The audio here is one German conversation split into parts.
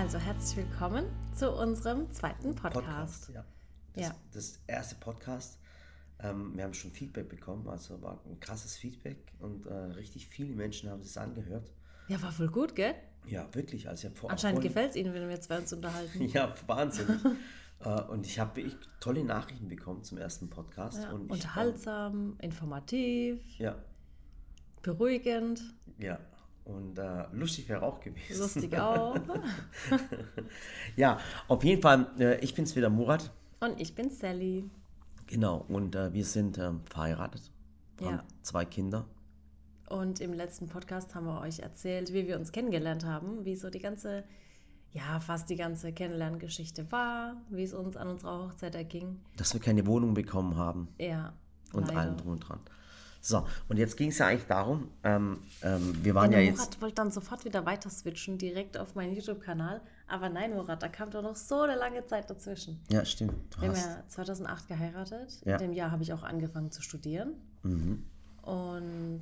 Also herzlich willkommen zu unserem zweiten Podcast. Podcast ja. Das, Ja. das erste Podcast. Ähm, wir haben schon Feedback bekommen, also war ein krasses Feedback und äh, richtig viele Menschen haben es angehört. Ja, war voll gut, gell? Ja, wirklich. Also ich vor Anscheinend gefällt es Ihnen, wenn wir zwei uns unterhalten. Ja, Wahnsinn. äh, und ich habe wirklich tolle Nachrichten bekommen zum ersten Podcast. Ja, und ich, Unterhaltsam, informativ, Ähm, ja, beruhigend, ja. Und äh, lustig wäre auch gewesen. lustig auch. Ja, auf jeden Fall, äh, ich bin's wieder Murat. Und ich bin Sally. Genau, und äh, wir sind ähm, verheiratet. Haben Ja. zwei Kinder. Und im letzten Podcast haben wir euch erzählt, wie wir uns kennengelernt haben, wie so die ganze, ja, fast die ganze Kennenlerngeschichte war, wie es uns an unserer Hochzeit erging. Dass wir keine Wohnung bekommen haben. Ja. und leider. allem drum und dran. So, und jetzt ging es ja eigentlich darum, ähm, ähm, wir waren Ja, ja, der jetzt, Murat wollte dann sofort wieder weiter switchen, direkt auf meinen YouTube-Kanal. Aber nein, Murat, da kam doch noch so eine lange Zeit dazwischen. ja stimmt, du Wir haben hast, ja 2008 geheiratet. Ja. In dem Jahr habe ich auch angefangen zu studieren. Mhm. Und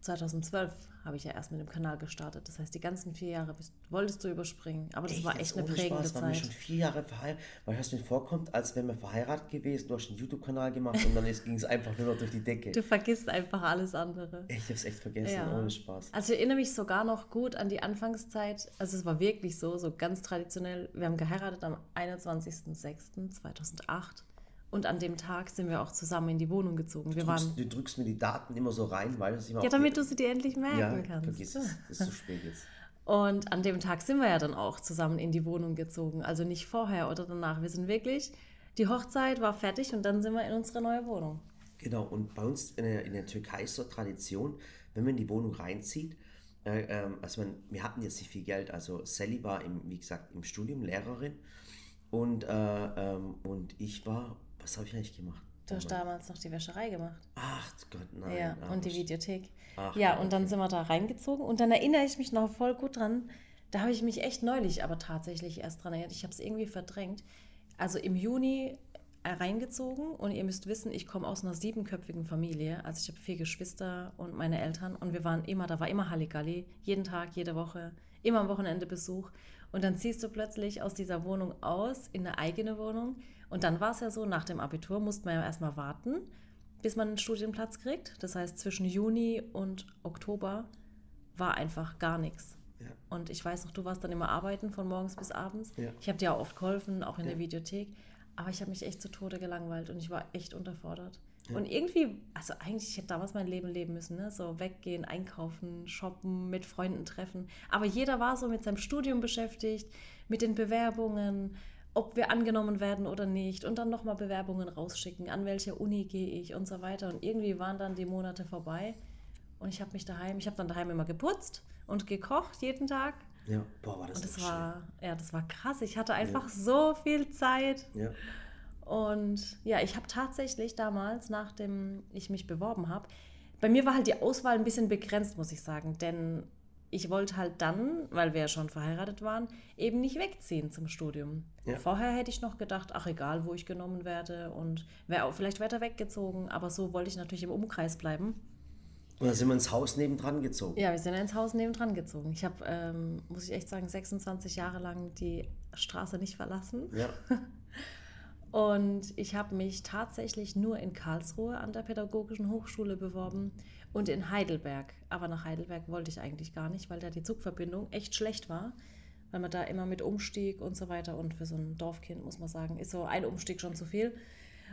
2012 habe ich ja erst mit dem Kanal gestartet. Das heißt, die ganzen vier Jahre bist, wolltest du überspringen. Aber das Echt, war echt eine prägende Spaß, waren wir schon Zeit. vier Jahre verheiratet, weil es mir vorkommt, als wären wir verheiratet gewesen, du hast einen YouTube-Kanal gemacht und dann ging es einfach nur noch durch die Decke. Du vergisst einfach alles andere. Ich hab's echt vergessen, Ja. ohne Spaß. Also ich erinnere mich sogar noch gut an die Anfangszeit. Also es war wirklich so, so ganz traditionell. Wir haben geheiratet am 21.06.2008 und an dem Tag sind wir auch zusammen in die Wohnung gezogen. Du drückst, du drückst mir die Daten immer so rein, weil es immer ja, damit du sie dir endlich merken ja, kannst. vergiss es, ist zu spät jetzt. Und an dem Tag sind wir ja dann auch zusammen in die Wohnung gezogen. Also nicht vorher oder danach. Wir sind wirklich, die Hochzeit war fertig und dann sind wir in unsere neue Wohnung. Genau, und bei uns in der, in der Türkei ist so Tradition, wenn man in die Wohnung reinzieht, äh, ähm, also man, wir hatten jetzt nicht viel Geld, also Sally war, im, wie gesagt, im Studium Lehrerin und, äh, ähm, und ich war, was habe ich eigentlich gemacht? Du hast damals noch die Wäscherei gemacht. Ach Gott, nein. Ja, ach, und die Videothek. Ach, ja, und dann sind wir da reingezogen und dann erinnere ich mich noch voll gut dran. Da habe ich mich echt neulich aber tatsächlich erst dran erinnert. Ich habe es irgendwie verdrängt. Also im Juni äh, reingezogen und ihr müsst wissen, ich komme aus einer siebenköpfigen Familie. Also ich habe vier Geschwister und meine Eltern und wir waren immer, da war immer Halligalli, jeden Tag, jede Woche, immer am Wochenende Besuch. Und dann ziehst du plötzlich aus dieser Wohnung aus in eine eigene Wohnung. Und dann war es ja so, nach dem Abitur musste man ja erstmal warten, bis man einen Studienplatz kriegt. Das heißt, zwischen Juni und Oktober war einfach gar nichts. Ja. Und ich weiß noch, du warst dann immer arbeiten von morgens bis abends. Ja. Ich habe dir auch oft geholfen, auch in Ja. der Videothek. Aber ich habe mich echt zu Tode gelangweilt und ich war echt unterfordert. Und irgendwie, also eigentlich, ich hätte damals mein Leben leben müssen, ne? so weggehen, einkaufen, shoppen, mit Freunden treffen. Aber jeder war so mit seinem Studium beschäftigt, mit den Bewerbungen, ob wir angenommen werden oder nicht und dann nochmal Bewerbungen rausschicken, an welche Uni gehe ich und so weiter. Und irgendwie waren dann die Monate vorbei und ich habe mich daheim, ich habe dann daheim immer geputzt und gekocht jeden Tag. Ja, boah, war das, Und das war, ja, das war krass. Ich hatte einfach so viel Zeit. Ja. Und ja, ich habe tatsächlich damals, nachdem ich mich beworben habe, bei mir war halt die Auswahl ein bisschen begrenzt, muss ich sagen. Denn ich wollte halt dann, weil wir ja schon verheiratet waren, eben nicht wegziehen zum Studium. Ja. Vorher hätte ich noch gedacht, ach egal, wo ich genommen werde und wäre auch vielleicht weiter weggezogen. Aber so wollte ich natürlich im Umkreis bleiben. Und dann sind wir ins Haus nebendran gezogen. Ja, wir sind ins Haus nebendran gezogen. Ich habe, ähm, muss ich echt sagen, 26 Jahre lang die Straße nicht verlassen. Ja. Und ich habe mich tatsächlich nur in Karlsruhe an der Pädagogischen Hochschule beworben und in Heidelberg. Aber nach Heidelberg wollte ich eigentlich gar nicht, weil da die Zugverbindung echt schlecht war. Weil man da immer mit Umstieg und so weiter und für so ein Dorfkind, muss man sagen, ist so ein Umstieg schon zu viel.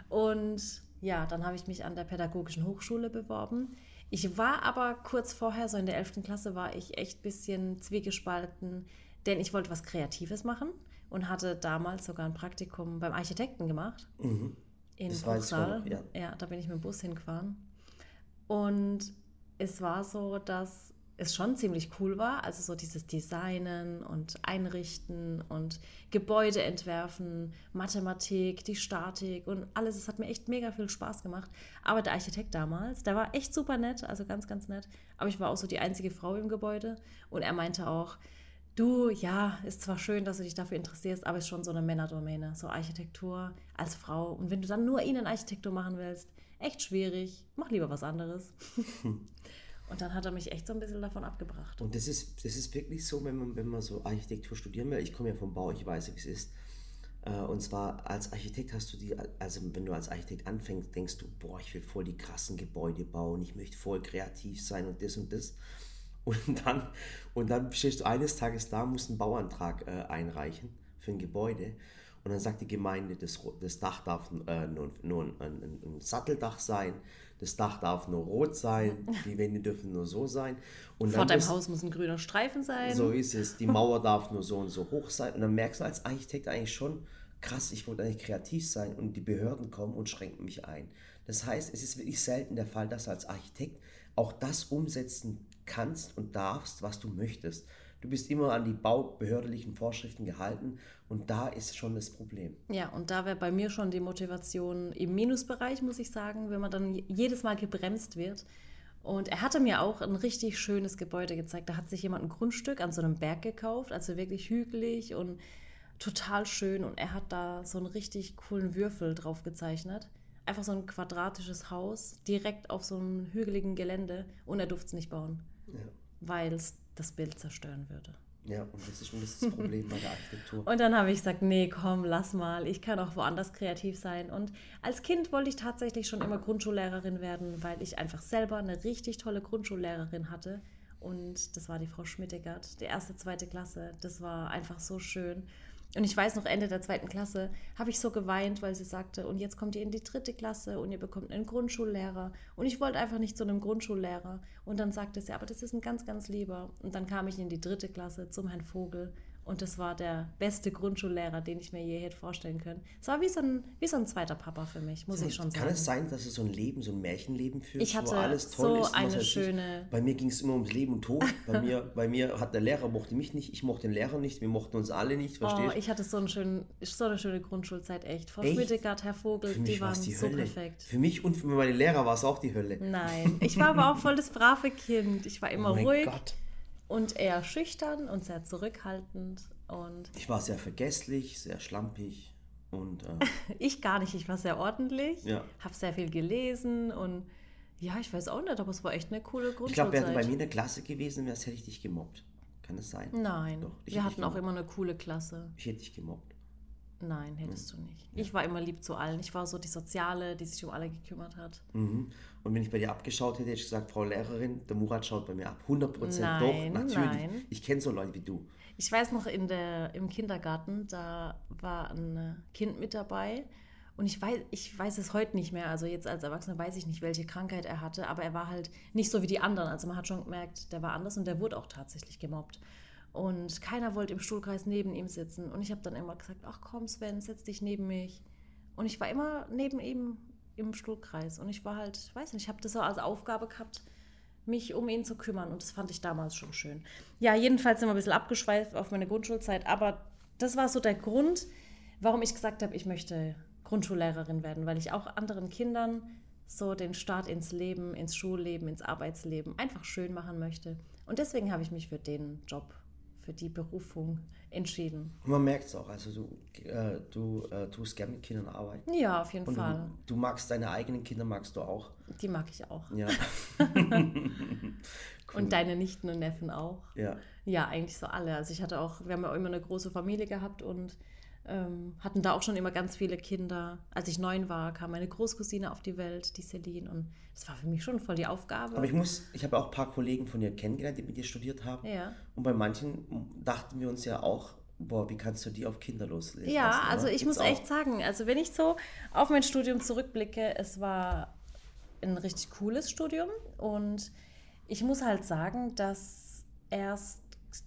Und ja, dann habe ich mich an der Pädagogischen Hochschule beworben. Ich war aber kurz vorher, so in der 11. Klasse, war ich echt ein bisschen zwiegespalten, denn ich wollte was Kreatives machen und hatte damals sogar ein Praktikum beim Architekten gemacht Mhm. in Das Bruchsal. noch, ja. ja, da bin ich mit dem Bus hingefahren. Und es war so, dass es schon ziemlich cool war. Also so dieses Designen und Einrichten und Gebäude entwerfen, Mathematik, die Statik und alles. Es hat mir echt mega viel Spaß gemacht. Aber der Architekt damals, der war echt super nett, also ganz, ganz nett. Aber ich war auch so die einzige Frau im Gebäude. Und er meinte auch, du, ja, ist zwar schön, dass du dich dafür interessierst, aber ist schon so eine Männerdomäne, so Architektur als Frau. Und wenn du dann nur Innenarchitektur machen willst, echt schwierig, mach lieber was anderes. Und dann hat er mich echt so ein bisschen davon abgebracht. Und das ist, das ist wirklich so, wenn man, wenn man so Architektur studieren will. Ich komme ja vom Bau, ich weiß, wie es ist. Äh, und zwar als Architekt hast du die, also wenn du als Architekt anfängst, denkst du, boah, ich will voll die krassen Gebäude bauen, ich möchte voll kreativ sein und das und das. Und dann, und dann stehst du eines Tages da, musst einen Bauantrag äh, einreichen für ein Gebäude. Und dann sagt die Gemeinde, das, das Dach darf äh, nur, nur ein, ein, ein, Satteldach sein, das Dach darf nur rot sein, die Wände dürfen nur so sein. Und Vor deinem Haus muss ein grüner Streifen sein. So ist es. Die Mauer darf nur so und so hoch sein. Und dann merkst du als Architekt eigentlich schon, krass, ich wollte eigentlich kreativ sein und die Behörden kommen und schränken mich ein. Das heißt, es ist wirklich selten der Fall, dass du als Architekt auch das umsetzen kannst und darfst, was du möchtest. Du bist immer an die baubehördlichen Vorschriften gehalten und da ist schon das Problem. Ja, und da wäre bei mir schon die Motivation im Minusbereich, muss ich sagen, wenn man dann jedes Mal gebremst wird. Und er hatte mir auch ein richtig schönes Gebäude gezeigt. Da hat sich jemand ein Grundstück an so einem Berg gekauft, also wirklich hügelig und total schön. Und er hat da so einen richtig coolen Würfel drauf gezeichnet. Einfach so ein quadratisches Haus direkt auf so einem hügeligen Gelände und er durfte es nicht bauen, ja. weil es das Bild zerstören würde. Ja, und das ist schon das, das Problem bei der Architektur. Und dann habe ich gesagt, nee, komm, lass mal, ich kann auch woanders kreativ sein. Und als Kind wollte ich tatsächlich schon immer Grundschullehrerin werden, weil ich einfach selber eine richtig tolle Grundschullehrerin hatte. Und das war die Frau Schmittegert, die erste, zweite Klasse. Das war einfach so schön. Und ich weiß noch, Ende der zweiten Klasse habe ich so geweint, weil sie sagte, und jetzt kommt ihr in die dritte Klasse und ihr bekommt einen Grundschullehrer. Und ich wollte einfach nicht zu einem Grundschullehrer. Und dann sagte sie, aber das ist ein ganz, ganz lieber. Und dann kam ich in die dritte Klasse zum Herrn Vogel. Und das war der beste Grundschullehrer, den ich mir je hätte vorstellen können. Es war wie so ein, wie so ein zweiter Papa für mich, muss so, ich schon sagen. Kann es sein, dass es so ein Leben, so ein Märchenleben führt, ich hatte wo alles toll so ist? eine schöne... Bei mir ging es immer ums Leben und Tod. Bei mir, bei mir hat der Lehrer mochte mich nicht, ich mochte den Lehrer nicht, wir mochten uns alle nicht, verstehst Oh, ich hatte so, einen schönen, so eine schöne Grundschulzeit, echt. Frau Schmittegard, Herr Vogel, die waren die so perfekt. Für mich und für meine Lehrer war es auch die Hölle. Nein, ich war aber auch voll das brave Kind. Ich war immer oh ruhig. Gott. Und eher schüchtern und sehr zurückhaltend. Und ich war sehr vergesslich, sehr schlampig. Und, äh, ich gar nicht, ich war sehr ordentlich, ja. habe sehr viel gelesen und ja, ich weiß auch nicht, aber es war echt eine coole Grundschulzeit. Ich glaube, wäre bei mir in der Klasse gewesen, wärst, hätte ich dich gemobbt. Kann es sein? Nein, Doch, wir hatten auch immer eine coole Klasse. Ich hätte dich gemobbt. Nein, hättest du nicht. Ja. Ich war immer lieb zu allen. Ich war so die Soziale, die sich um alle gekümmert hat. Mhm. Und wenn ich bei dir abgeschaut hätte, hätte ich gesagt, Frau Lehrerin, der Murat schaut bei mir ab. 100 Prozent doch, natürlich. Nein. Ich kenne so Leute wie du. Ich weiß noch, in der, im Kindergarten, da war ein Kind mit dabei. Und ich weiß, ich weiß es heute nicht mehr. Also jetzt als Erwachsener weiß ich nicht, welche Krankheit er hatte, aber er war halt nicht so wie die anderen. Also man hat schon gemerkt, der war anders und der wurde auch tatsächlich gemobbt. Und keiner wollte im Stuhlkreis neben ihm sitzen. Und ich habe dann immer gesagt, ach komm Sven, setz dich neben mich. Und ich war immer neben ihm im Stuhlkreis. Und ich war halt, ich weiß nicht, ich habe das als Aufgabe gehabt, mich um ihn zu kümmern. Und das fand ich damals schon schön. Ja, jedenfalls sind wir ein bisschen abgeschweift auf meine Grundschulzeit. Aber das war so der Grund, warum ich gesagt habe, ich möchte Grundschullehrerin werden. Weil ich auch anderen Kindern so den Start ins Leben, ins Schulleben, ins Arbeitsleben einfach schön machen möchte. Und deswegen habe ich mich für den Job für die Berufung entschieden. Und man merkt es auch, also du, äh, du äh, tust gerne mit Kindern arbeiten. Ja, auf jeden Und Fall. Du, du, magst deine eigenen Kinder, magst du auch. Die mag ich auch. Ja. cool. Und deine Nichten und Neffen auch. Ja. Ja, eigentlich so alle. Also ich hatte auch, wir haben ja auch immer eine große Familie gehabt und ähm, hatten da auch schon immer ganz viele Kinder. Als ich neun war, kam meine Großcousine auf die Welt, die Celine. Und das war für mich schon voll die Aufgabe. Aber ich muss, ich habe auch ein paar Kollegen von dir kennengelernt, die mit dir studiert haben. Ja. Und bei manchen dachten wir uns ja auch, boah, wie kannst du die auf Kinder loslegen? Ja, lassen, also ich Gibt's muss echt sagen, also wenn ich so auf mein Studium zurückblicke, es war ein richtig cooles Studium und ich muss halt sagen, dass erst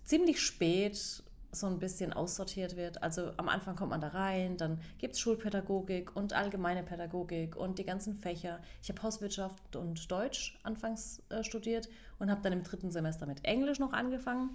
ziemlich spät so ein bisschen aussortiert wird. Also am Anfang kommt man da rein, dann gibt es Schulpädagogik und allgemeine Pädagogik und die ganzen Fächer. Ich habe Hauswirtschaft und Deutsch anfangs äh, studiert und habe dann im dritten Semester mit Englisch noch angefangen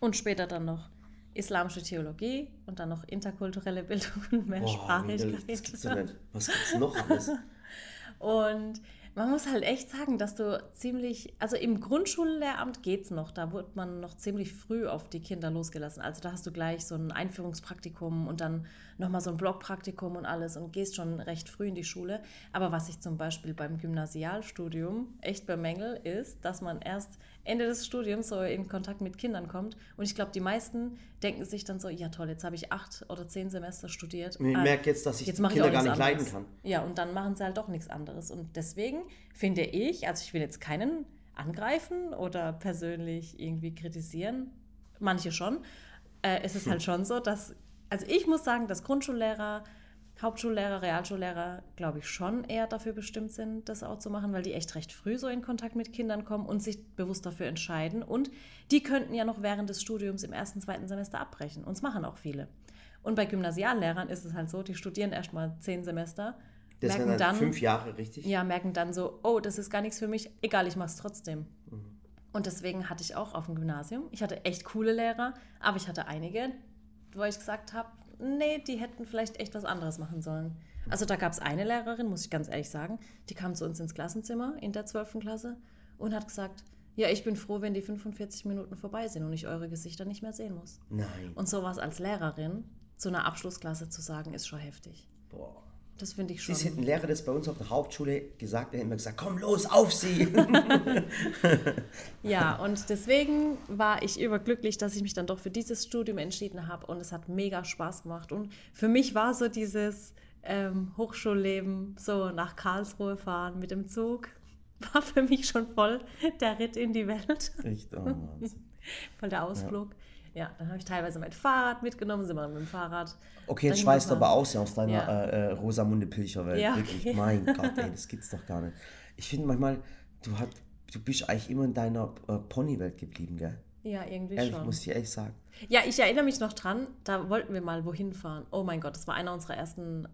und später dann noch islamische Theologie und dann noch interkulturelle Bildung und Mehrsprachigkeit. Boah, das gibt's nicht. Was gibt's noch alles? und man muss halt echt sagen, dass du ziemlich, also im Grundschullehramt geht es noch, da wird man noch ziemlich früh auf die Kinder losgelassen. Also da hast du gleich so ein Einführungspraktikum und dann nochmal so ein Blockpraktikum und alles und gehst schon recht früh in die Schule. Aber was ich zum Beispiel beim Gymnasialstudium echt bemängel, ist, dass man erst Ende des Studiums so in Kontakt mit Kindern kommt. Und ich glaube, die meisten denken sich dann so, ja toll, jetzt habe ich acht oder zehn Semester studiert. Ich ah, merke jetzt, dass ich jetzt Kinder ich gar nicht leiden kann. Ja, und dann machen sie halt doch nichts anderes. Und deswegen finde ich, also ich will jetzt keinen angreifen oder persönlich irgendwie kritisieren, manche schon. Äh, es ist hm. halt schon so, dass, also ich muss sagen, dass Grundschullehrer Hauptschullehrer, Realschullehrer, glaube ich, schon eher dafür bestimmt sind, das auch zu machen, weil die echt recht früh so in Kontakt mit Kindern kommen und sich bewusst dafür entscheiden. Und die könnten ja noch während des Studiums im ersten, zweiten Semester abbrechen. Und das machen auch viele. Und bei Gymnasiallehrern ist es halt so, die studieren erst mal zehn Semester. Das merken dann fünf Jahre, richtig? Ja, merken dann so, oh, das ist gar nichts für mich, egal, ich mache es trotzdem. Mhm. Und deswegen hatte ich auch auf dem Gymnasium, ich hatte echt coole Lehrer, aber ich hatte einige, wo ich gesagt habe, nee, die hätten vielleicht echt was anderes machen sollen. Also da gab es eine Lehrerin, muss ich ganz ehrlich sagen, die kam zu uns ins Klassenzimmer in der 12. Klasse und hat gesagt, ja, ich bin froh, wenn die 45 Minuten vorbei sind und ich eure Gesichter nicht mehr sehen muss. Nein. Und sowas als Lehrerin zu einer Abschlussklasse zu sagen, ist schon heftig. Boah. Das finde ich schon. Sie hätten Lehrer das bei uns auf der Hauptschule gesagt, der hätten immer gesagt, komm los, auf sie. ja, und deswegen war ich überglücklich, dass ich mich dann doch für dieses Studium entschieden habe und es hat mega Spaß gemacht. Und für mich war so dieses ähm, Hochschulleben, so nach Karlsruhe fahren mit dem Zug, war für mich schon voll der Ritt in die Welt. Echt? Oh, voll der Ausflug. Ja. Ja, dann habe ich teilweise mein Fahrrad mitgenommen, sind wir mit dem Fahrrad. Okay, jetzt schweißt du aber aus ja, aus deiner ja. äh, äh Rosamunde Pilcher-Welt. Ja. Wirklich, mein Gott, ey, das gibt's doch gar nicht. Ich finde manchmal, du, hat, du bist eigentlich immer in deiner äh, Pony-Welt geblieben, gell? Ja, irgendwie ehrlich, schon. muss ich ehrlich sagen. Ja, ich erinnere mich noch dran, da wollten wir mal wohin fahren. Oh mein Gott, das war einer unserer ersten,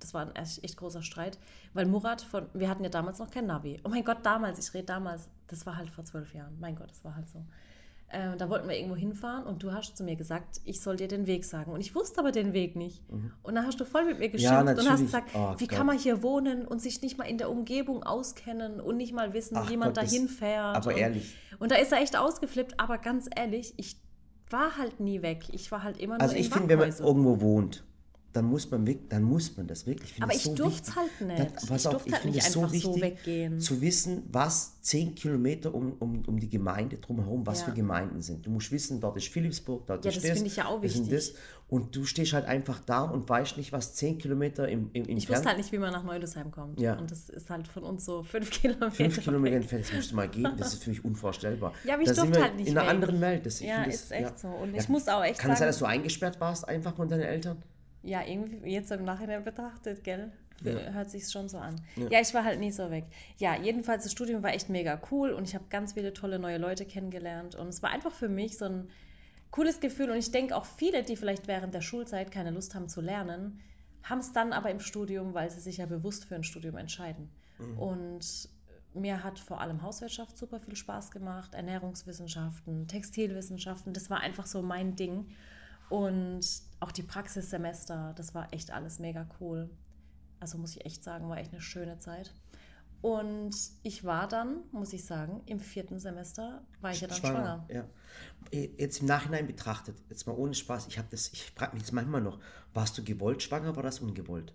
das war ein echt großer Streit, weil Murat von, wir hatten ja damals noch kein Navi. Oh mein Gott, damals, ich rede damals, das war halt vor zwölf Jahren. Mein Gott, das war halt so. Äh, da wollten wir irgendwo hinfahren und du hast zu mir gesagt, ich soll dir den Weg sagen. Und ich wusste aber den Weg nicht. Mhm. Und dann hast du voll mit mir geschimpft ja, und hast gesagt, oh, wie Gott. kann man hier wohnen und sich nicht mal in der Umgebung auskennen und nicht mal wissen, Ach, wie man Gott, dahin fährt. Aber und, ehrlich. Und da ist er echt ausgeflippt. Aber ganz ehrlich, ich war halt nie weg. Ich war halt immer nur Also ich finde, wenn man irgendwo wohnt dann muss man weg, dann muss man das wirklich. Ich Aber ich so durfte es halt nicht. Dann, pass ich auf, ich halt finde es so wichtig, so weggehen. zu wissen, was zehn Kilometer um, um, um die Gemeinde drumherum, was ja. für Gemeinden sind. Du musst wissen, dort ist Philipsburg, dort ja, ist das. das finde ich ja auch wichtig. Das. Und du stehst halt einfach da und weißt nicht, was zehn Kilometer im, im, im Ich wusste halt nicht, wie man nach Neudesheim kommt. Ja. Und das ist halt von uns so fünf Kilometer. Fünf Kilometer entfernt, das musst du mal gehen. Das ist für mich unvorstellbar. Ja, aber ich durfte halt nicht. In einer weg. anderen Welt. Das, ja, ist echt ja. so. Und ich muss auch echt Kann es sein, dass du eingesperrt warst, einfach von deinen Eltern? Ja, irgendwie jetzt im Nachhinein betrachtet, gell? Ja. Hört sich schon so an. Ja. ja. ich war halt nie so weg. Ja, jedenfalls das Studium war echt mega cool und ich habe ganz viele tolle neue Leute kennengelernt und es war einfach für mich so ein cooles Gefühl und ich denke auch viele, die vielleicht während der Schulzeit keine Lust haben zu lernen, haben es dann aber im Studium, weil sie sich ja bewusst für ein Studium entscheiden. Mhm. Und mir hat vor allem Hauswirtschaft super viel Spaß gemacht, Ernährungswissenschaften, Textilwissenschaften, das war einfach so mein Ding. Und auch die Praxissemester, das war echt alles mega cool. Also muss ich echt sagen, war echt eine schöne Zeit. Und ich war dann, muss ich sagen, im vierten Semester war ich ja dann schwanger. schwanger. Ja. Jetzt im Nachhinein betrachtet, jetzt mal ohne Spaß, ich habe das, ich frage mich jetzt manchmal noch, warst du gewollt schwanger, war das ungewollt?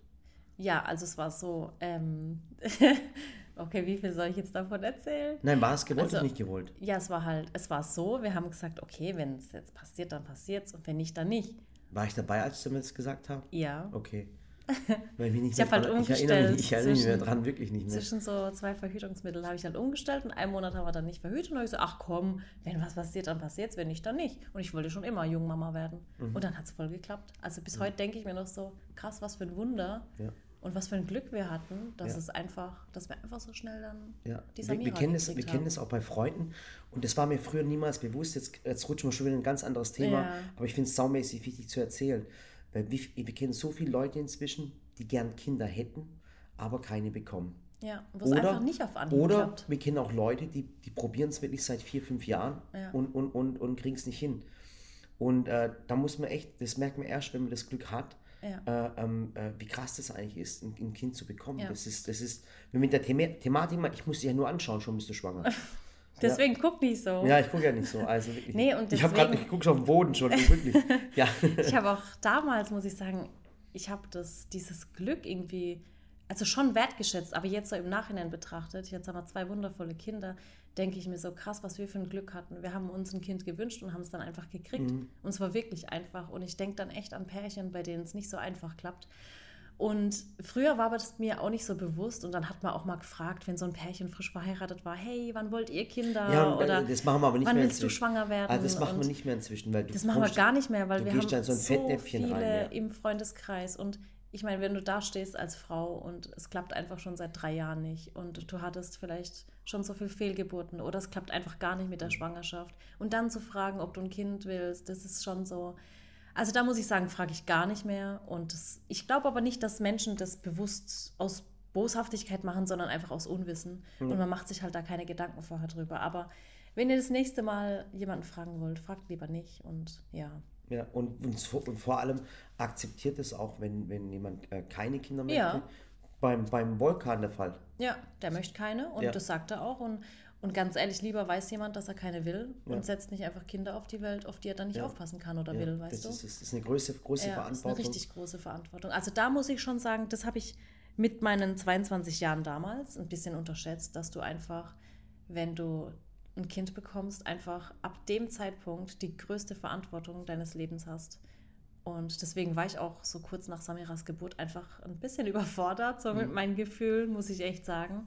Ja, also es war so, ähm, okay, wie viel soll ich jetzt davon erzählen? Nein, war es gewollt also, oder nicht gewollt? Ja, es war halt, es war so, wir haben gesagt, okay, wenn es jetzt passiert, dann passiert es und wenn nicht, dann nicht. War ich dabei, als du mir das gesagt hast? Ja. Okay. Weil ich, ich habe halt umgestellt. Ich erinnere mich, ich erinnere mich mehr dran, wirklich nicht mehr. Zwischen so zwei Verhütungsmittel habe ich halt umgestellt und einen Monat haben wir dann nicht verhütet und habe ich so, ach komm, wenn was passiert, dann passiert es, wenn nicht, dann nicht. Und ich wollte schon immer Jungmama werden. Mhm. Und dann hat es voll geklappt. Also bis mhm. heute denke ich mir noch so, krass, was für ein Wunder. Ja. Und was für ein Glück wir hatten, dass ja. es einfach, dass wir einfach so schnell dann ja. dieser wir, wir kennen es, Wir kennen es auch bei Freunden und das war mir früher niemals bewusst. Jetzt, jetzt rutschen wir schon wieder in ein ganz anderes Thema, ja. aber ich finde es saumäßig wichtig zu erzählen. Weil wir, wir kennen so viele Leute inzwischen, die gern Kinder hätten, aber keine bekommen. Ja, wo es einfach nicht auf Anhieb Oder klappt. wir kennen auch Leute, die, die probieren es wirklich seit vier, fünf Jahren ja. und, und, und, und kriegen es nicht hin. Und äh, da muss man echt, das merkt man erst, wenn man das Glück hat, ja. äh, ähm, äh, wie krass das eigentlich ist, ein, ein Kind zu bekommen. Ja. Das ist, das ist, mit der Thema Thematik, ich muss dich ja nur anschauen, schon bist du schwanger. deswegen ja. guck nicht so. Ja, ich gucke ja nicht so. Also wirklich. Nee, und deswegen, ich habe ich gucke schon auf den Boden schon, wirklich. ja. ich habe auch damals, muss ich sagen, ich habe das, dieses Glück irgendwie, also schon wertgeschätzt, aber jetzt so im Nachhinein betrachtet, jetzt haben wir zwei wundervolle Kinder, denke ich mir so krass, was wir für ein Glück hatten. Wir haben uns ein Kind gewünscht und haben es dann einfach gekriegt. Mhm. Und es war wirklich einfach. Und ich denke dann echt an Pärchen, bei denen es nicht so einfach klappt. Und früher war das mir auch nicht so bewusst und dann hat man auch mal gefragt, wenn so ein Pärchen frisch verheiratet war, hey, wann wollt ihr Kinder? Ja, oder das machen wir aber nicht wann mehr willst du schwanger werden? Also das machen wir nicht mehr inzwischen, weil das machen wir gar nicht mehr, weil wir haben so, so viele rein, ja. im Freundeskreis und ich meine, wenn du da stehst als Frau und es klappt einfach schon seit drei Jahren nicht und du hattest vielleicht schon so viel Fehlgeburten oder es klappt einfach gar nicht mit der Schwangerschaft und dann zu fragen, ob du ein Kind willst, das ist schon so. Also da muss ich sagen, frage ich gar nicht mehr und das, ich glaube aber nicht, dass Menschen das bewusst aus Boshaftigkeit machen, sondern einfach aus Unwissen mhm. und man macht sich halt da keine Gedanken vorher drüber. Aber wenn ihr das nächste Mal jemanden fragen wollt, fragt lieber nicht und ja. Ja, und, und, vor allem akzeptiert es auch, wenn, wenn jemand äh, keine Kinder möchte. Ja. Beim, beim Volkan der Fall. Ja, der möchte keine und ja. das sagt er auch. Und, und ganz ehrlich, lieber weiß jemand, dass er keine will ja. und setzt nicht einfach Kinder auf die Welt, auf die er dann nicht aufpassen kann oder will, weißt das du? Ist, das ist eine große, große Verantwortung. Das ist eine richtig große Verantwortung. Also da muss ich schon sagen, das habe ich mit meinen 22 Jahren damals ein bisschen unterschätzt, dass du einfach, wenn du ein Kind bekommst, einfach ab dem Zeitpunkt die größte Verantwortung deines Lebens hast. Und deswegen war ich auch so kurz nach Samiras Geburt einfach ein bisschen überfordert, so mit mhm. meinen Gefühlen, muss ich echt sagen.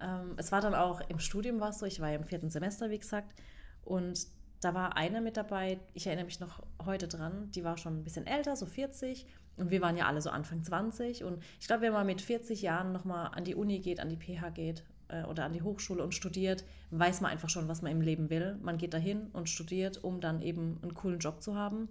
Ähm, es war dann auch im Studium war es so, ich war ja im vierten Semester, wie gesagt, und da war eine mit dabei, ich erinnere mich noch heute dran, die war schon ein bisschen älter, so 40, und wir waren ja alle so Anfang 20. Und ich glaube, wenn man mit 40 Jahren nochmal an die Uni geht, an die PH geht äh, oder an die Hochschule und studiert, weiß man einfach schon, was man im Leben will. Man geht dahin und studiert, um dann eben einen coolen Job zu haben.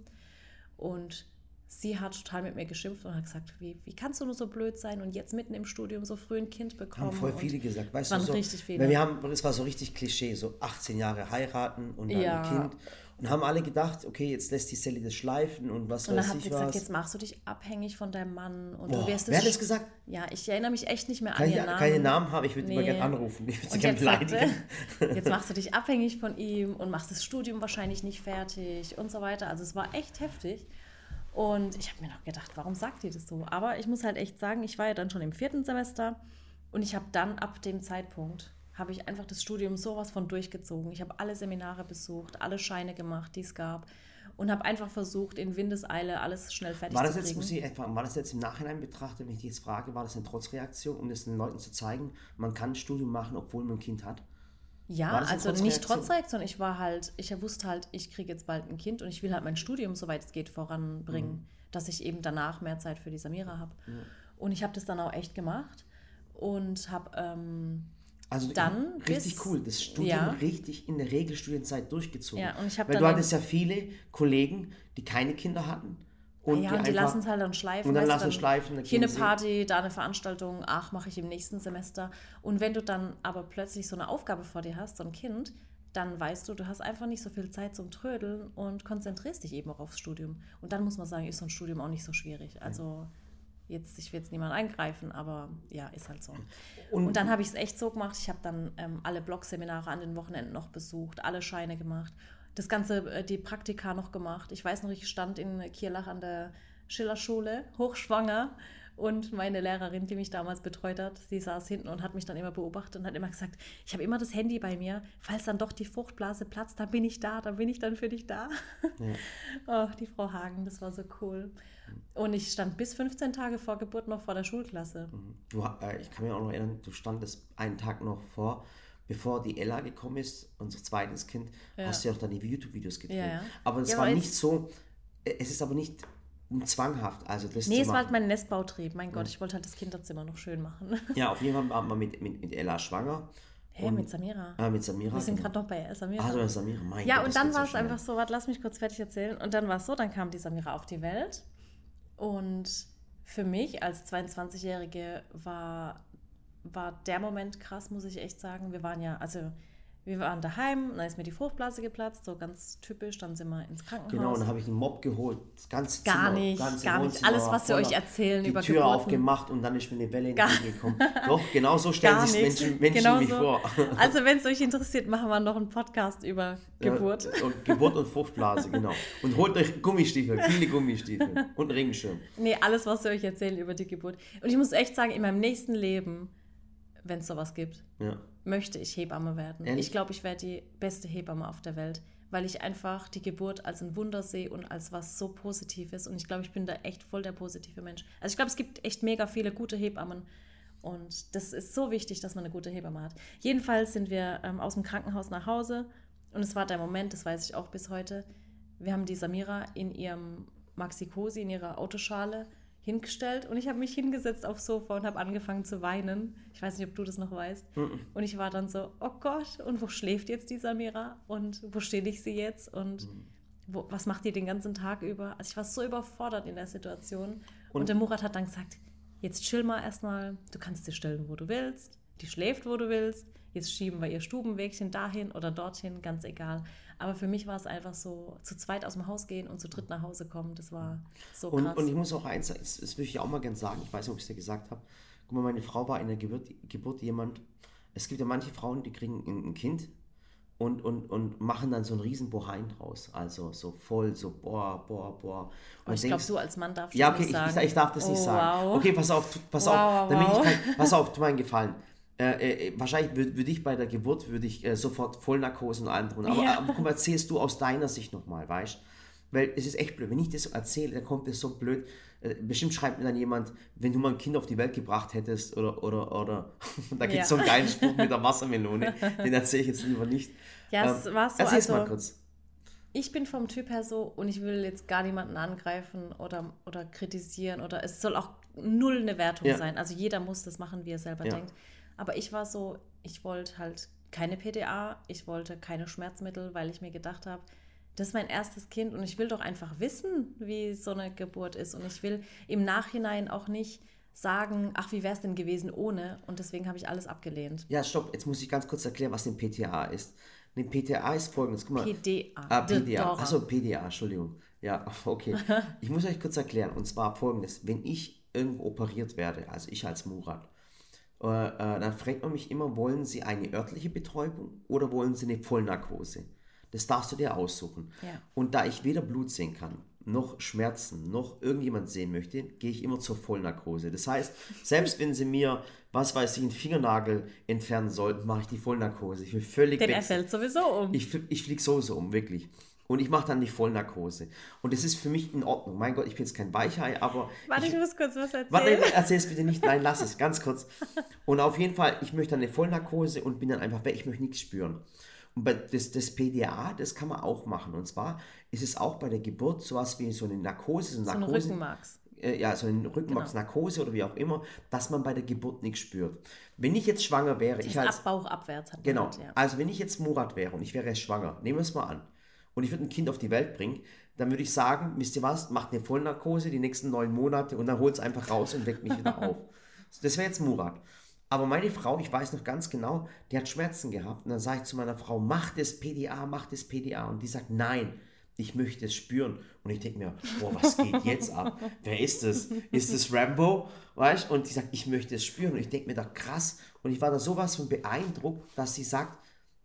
Und sie hat total mit mir geschimpft und hat gesagt, wie, wie kannst du nur so blöd sein und jetzt mitten im Studium so früh ein Kind bekommen? Haben voll viele gesagt, weißt du, so, richtig viele. wir haben, es war so richtig Klischee, so 18 Jahre heiraten und dann ja. ein Kind. Und haben alle gedacht, okay, jetzt lässt die Sally das schleifen und was und weiß ich was. Und dann hat sie gesagt, jetzt machst du dich abhängig von deinem Mann. Und Boah, du wirst wer hat das gesagt? Ja, ich erinnere mich echt nicht mehr kann an ich, ihren Namen. Keine Namen haben, ich würde nee. immer gerne anrufen. Ich würde sie gerne beleidigen. jetzt machst du dich abhängig von ihm und machst das Studium wahrscheinlich nicht fertig und so weiter. Also es war echt heftig. Und ich habe mir noch gedacht, warum sagt ihr das so? Aber ich muss halt echt sagen, ich war ja dann schon im vierten Semester und ich habe dann ab dem Zeitpunkt habe ich einfach das Studium sowas von durchgezogen. Ich habe alle Seminare besucht, alle Scheine gemacht, die es gab und habe einfach versucht, in Windeseile alles schnell fertig war das zu kriegen. Jetzt, muss ich war das jetzt im Nachhinein betrachtet, wenn ich dich jetzt frage, war das eine Trotzreaktion, um das den Leuten zu zeigen, man kann ein Studium machen, obwohl man ein Kind hat? Ja, also nicht trotz Reaktion. Ich war halt, ich wusste halt, ich kriege jetzt bald ein Kind und ich will halt mein Studium, soweit es geht, voranbringen, mhm. dass ich eben danach mehr Zeit für die Samira habe. Mhm. Und ich habe das dann auch echt gemacht und habe ähm, also dann richtig bis, cool, das Studium ja. richtig in der Regelstudienzeit durchgezogen. Ja, und ich Weil du hattest ja viele Kollegen, die keine Kinder hatten und ja, die, und die lassen es halt dann schleifen. Und dann lassen schleifen. Hier eine Party, da eine Veranstaltung, ach, mache ich im nächsten Semester. Und wenn du dann aber plötzlich so eine Aufgabe vor dir hast, so ein Kind, dann weißt du, du hast einfach nicht so viel Zeit zum Trödeln und konzentrierst dich eben auch aufs Studium. Und dann muss man sagen, ist so ein Studium auch nicht so schwierig. Also jetzt, ich will jetzt niemand eingreifen, aber ja, ist halt so. Und, und dann habe ich es echt so gemacht, ich habe dann ähm, alle Blogseminare an den Wochenenden noch besucht, alle Scheine gemacht das Ganze, äh, die Praktika noch gemacht. Ich weiß noch, ich stand in Kirlach an der Schillerschule, hochschwanger. Und meine Lehrerin, die mich damals betreut hat, sie saß hinten und hat mich dann immer beobachtet und hat immer gesagt, ich habe immer das Handy bei mir, falls dann doch die Fruchtblase platzt, dann bin ich da, dann bin ich dann für dich da. Ja. oh, die Frau Hagen, das war so cool. Und ich stand bis 15 Tage vor Geburt noch vor der Schulklasse. Mhm. Du, äh, ich kann mich auch noch erinnern, du standest einen Tag noch vor bevor die Ella gekommen ist, unser zweites Kind, ja. hast du ja auch dann die YouTube-Videos gedreht. Ja, ja. Aber es war nicht so, äh, es ist aber nicht zwanghaft. Also das nee, es war halt mein Nestbautrieb. Mein Gott, ich wollte halt das Kinderzimmer noch schön machen. Ja, auf jeden Fall war man mit, mit, mit Ella schwanger. Hä, hey, mit Samira. Ah, mit Samira. Wir sind genau. gerade noch bei Samira. Also bei Samira, mein Ja, Gott, und dann war es so einfach so, warte, lass mich kurz fertig erzählen. Und dann war es so, dann kam die Samira auf die Welt. Und für mich als 22-Jährige war war der Moment krass, muss ich echt sagen. Wir waren ja, also wir waren daheim, dann ist mir die Fruchtblase geplatzt, so ganz typisch, dann sind wir ins Krankenhaus. Genau, und dann habe ich einen Mob geholt, das ganze Gar Zimmer, nicht, ganze gar nicht. Alles, was sie euch erzählen die über Tür Geburten. aufgemacht und dann ist mir eine Welle Gar- entgegengekommen. Doch, genau so stellen Gar sich. Menschen, Menschen Genau mich so. vor. Also wenn es euch interessiert, machen wir noch einen Podcast über Geburt. Ja, und Geburt und Fruchtblase, genau. Und holt euch Gummistiefel, viele Gummistiefel und Regenschirm. Nee, alles, was sie euch erzählen über die Geburt. Und ich muss echt sagen, in meinem nächsten Leben, wenn es sowas gibt, Ja. Möchte ich Hebamme werden. Ehrlich? Ich glaube, ich werde die beste Hebamme auf der Welt, weil ich einfach die Geburt als ein Wunder sehe und als was so Positives. Und ich glaube, ich bin da echt voll der positive Mensch. Also ich glaube, es gibt echt mega viele gute Hebammen. Und das ist so wichtig, dass man eine gute Hebamme hat. Jedenfalls sind wir ähm, aus dem Krankenhaus nach Hause und es war der Moment, das weiß ich auch bis heute. Wir haben die Samira in ihrem Maxi-Cosi, in ihrer Autoschale hingestellt und ich habe mich hingesetzt aufs Sofa und habe angefangen zu weinen. Ich weiß nicht, ob du das noch weißt. Und ich war dann so, oh Gott, und wo schläft jetzt die Samira? Und wo stehe ich sie jetzt? Und wo, was macht die den ganzen Tag über? Also ich war so überfordert in der Situation. Und, Und- der Murat hat dann gesagt, jetzt chill mal erstmal, du kannst sie stellen, wo du willst, die schläft, wo du willst, jetzt schieben wir ihr Stubenwägchen dahin oder dorthin, ganz egal. Aber für mich war es einfach so, zu zweit aus dem Haus gehen und zu dritt nach Hause kommen, das war so Und, krass. und ich muss auch eins sagen, das, das würde ich auch mal gerne sagen, ich weiß nicht, ob ich es dir gesagt habe. Guck mal, meine Frau war in der Geburt, Geburt jemand, es gibt ja manche Frauen, die kriegen ein Kind und, und, und machen dann so einen riesen Boheim draus. Also so voll, so boah, boah, boah. Und ich glaube, du als Mann darfst Ja, okay, nicht ich, sagen. ich, ich darf das nicht Oh, sagen. wow. Okay, pass auf, pass Wow, auf. Damit wow. Ich kein, pass auf, tu mir einen Gefallen. Äh, äh, wahrscheinlich würde würd ich bei der Geburt würde ich äh, sofort Vollnarkose und allem drin. Aber, Ja. aber guck mal, erzählst du aus deiner Sicht nochmal, weißt Weil es ist echt blöd. Wenn ich das erzähle, dann kommt es so blöd. Äh, bestimmt schreibt mir dann jemand, wenn du mal ein Kind auf die Welt gebracht hättest oder, oder, oder, da gibt Ja. es so einen geilen Spruch mit der Wassermelone, den erzähle ich jetzt lieber nicht. Ja, es war so, Erzähl's also- mal kurz. Ich bin vom Typ her so und ich will jetzt gar niemanden angreifen oder, oder kritisieren oder es soll auch null eine Wertung Ja. sein. Also jeder muss das machen, wie er selber Ja. denkt. Aber ich war so, ich wollte halt keine PDA, ich wollte keine Schmerzmittel, weil ich mir gedacht habe, das ist mein erstes Kind und ich will doch einfach wissen, wie so eine Geburt ist. Und ich will im Nachhinein auch nicht sagen, ach, wie wäre es denn gewesen ohne? Und deswegen habe ich alles abgelehnt. Ja, stopp, jetzt muss ich ganz kurz erklären, was ein PTA ist. Ein PTA ist folgendes. Guck mal, PDA. Ah, PDA. Achso, PDA, Entschuldigung. Ja, okay. Ich muss euch kurz erklären. Und zwar folgendes. Wenn ich irgendwo operiert werde, also ich als Murat, dann fragt man mich immer, wollen Sie eine örtliche Betäubung oder wollen Sie eine Vollnarkose? Das darfst du dir aussuchen. Ja. Und da ich weder Blut sehen kann, noch Schmerzen, noch irgendjemand sehen möchte, gehe ich immer zur Vollnarkose. Das heißt, selbst wenn sie mir, was weiß ich, einen Fingernagel entfernen sollten, mache ich die Vollnarkose. Ich will völlig Denn weg er fällt sowieso um. ich, ich fliege sowieso um, wirklich. Und ich mache dann die Vollnarkose. Und das ist für mich in Ordnung. Mein Gott, ich bin jetzt kein Weichei, aber. Warte, ich, ich muss kurz was erzählen. Warte, erzähl es bitte nicht. Nein, lass es, ganz kurz. Und auf jeden Fall, ich möchte dann eine Vollnarkose und bin dann einfach weg. Ich möchte nichts spüren. Und das, das PDA, das kann man auch machen. Und zwar ist es auch bei der Geburt sowas wie so eine Narkose. So, so ein Narkose Rückenmarks. äh, ja, so eine Rückenmarksnarkose oder wie auch immer, dass man bei der Geburt nichts spürt. Wenn ich jetzt schwanger wäre, ich Ich als ab Bauch abwärts hat Genau. halt, ja. Also wenn ich jetzt Murat wäre und ich wäre schwanger, nehmen wir es mal an, und ich würde ein Kind auf die Welt bringen, dann würde ich sagen, wisst ihr was, macht eine Vollnarkose die nächsten neun Monate und dann holt es einfach raus und weckt mich wieder auf. Das wäre jetzt Murat. Aber meine Frau, ich weiß noch ganz genau, die hat Schmerzen gehabt. Und dann sage ich zu meiner Frau, mach das PDA, mach das PDA. Und die sagt, nein, ich möchte es spüren. Und ich denke mir, boah, was geht jetzt ab? Wer ist das? Ist das Rambo? Weißt Und die sagt, ich möchte es spüren. Und ich denke mir da krass. Und ich war da sowas von beeindruckt, dass sie sagt,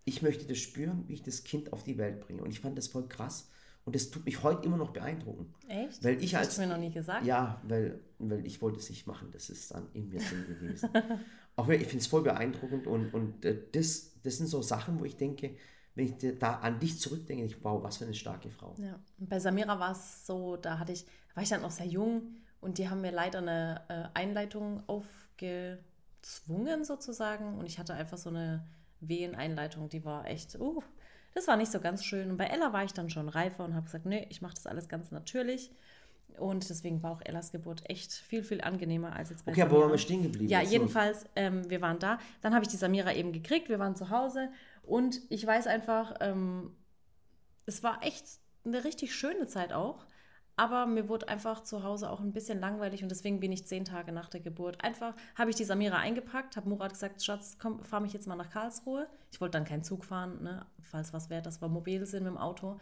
ich möchte das spüren, wie ich das Kind auf die Welt bringe. Und ich fand das voll krass. Und das tut mich heute immer noch beeindrucken. Echt? Weil ich als- hast du mir noch nie gesagt. Ja, weil, weil ich wollte es nicht machen. Das ist dann in mir drin gewesen. Auch wenn- ich finde es voll beeindruckend und, und äh, das, das sind so Sachen, wo ich denke, wenn ich da an dich zurückdenke, ich, wow, was für eine starke Frau. Ja. Und bei Samira war es so, da hatte ich, war ich dann noch sehr jung und die haben mir leider eine äh, Einleitung aufgezwungen sozusagen und ich hatte einfach so eine Weheneinleitung, die war echt, uh, das war nicht so ganz schön. Und bei Ella war ich dann schon reifer und habe gesagt, nee, ich mache das alles ganz natürlich. Und deswegen war auch Ellas Geburt echt viel, viel angenehmer als jetzt bei Okay, aber wo waren wir stehen geblieben? Ja, jedenfalls, ähm, wir waren da. Dann habe ich die Samira eben gekriegt, wir waren zu Hause und ich weiß einfach, ähm, es war echt eine richtig schöne Zeit auch. Aber mir wurde einfach zu Hause auch ein bisschen langweilig und deswegen bin ich zehn Tage nach der Geburt. Einfach habe ich die Samira eingepackt, habe Murat gesagt, Schatz, komm, fahr mich jetzt mal nach Karlsruhe. Ich wollte dann keinen Zug fahren, ne, falls was wäre, dass wir mobil sind mit dem Auto.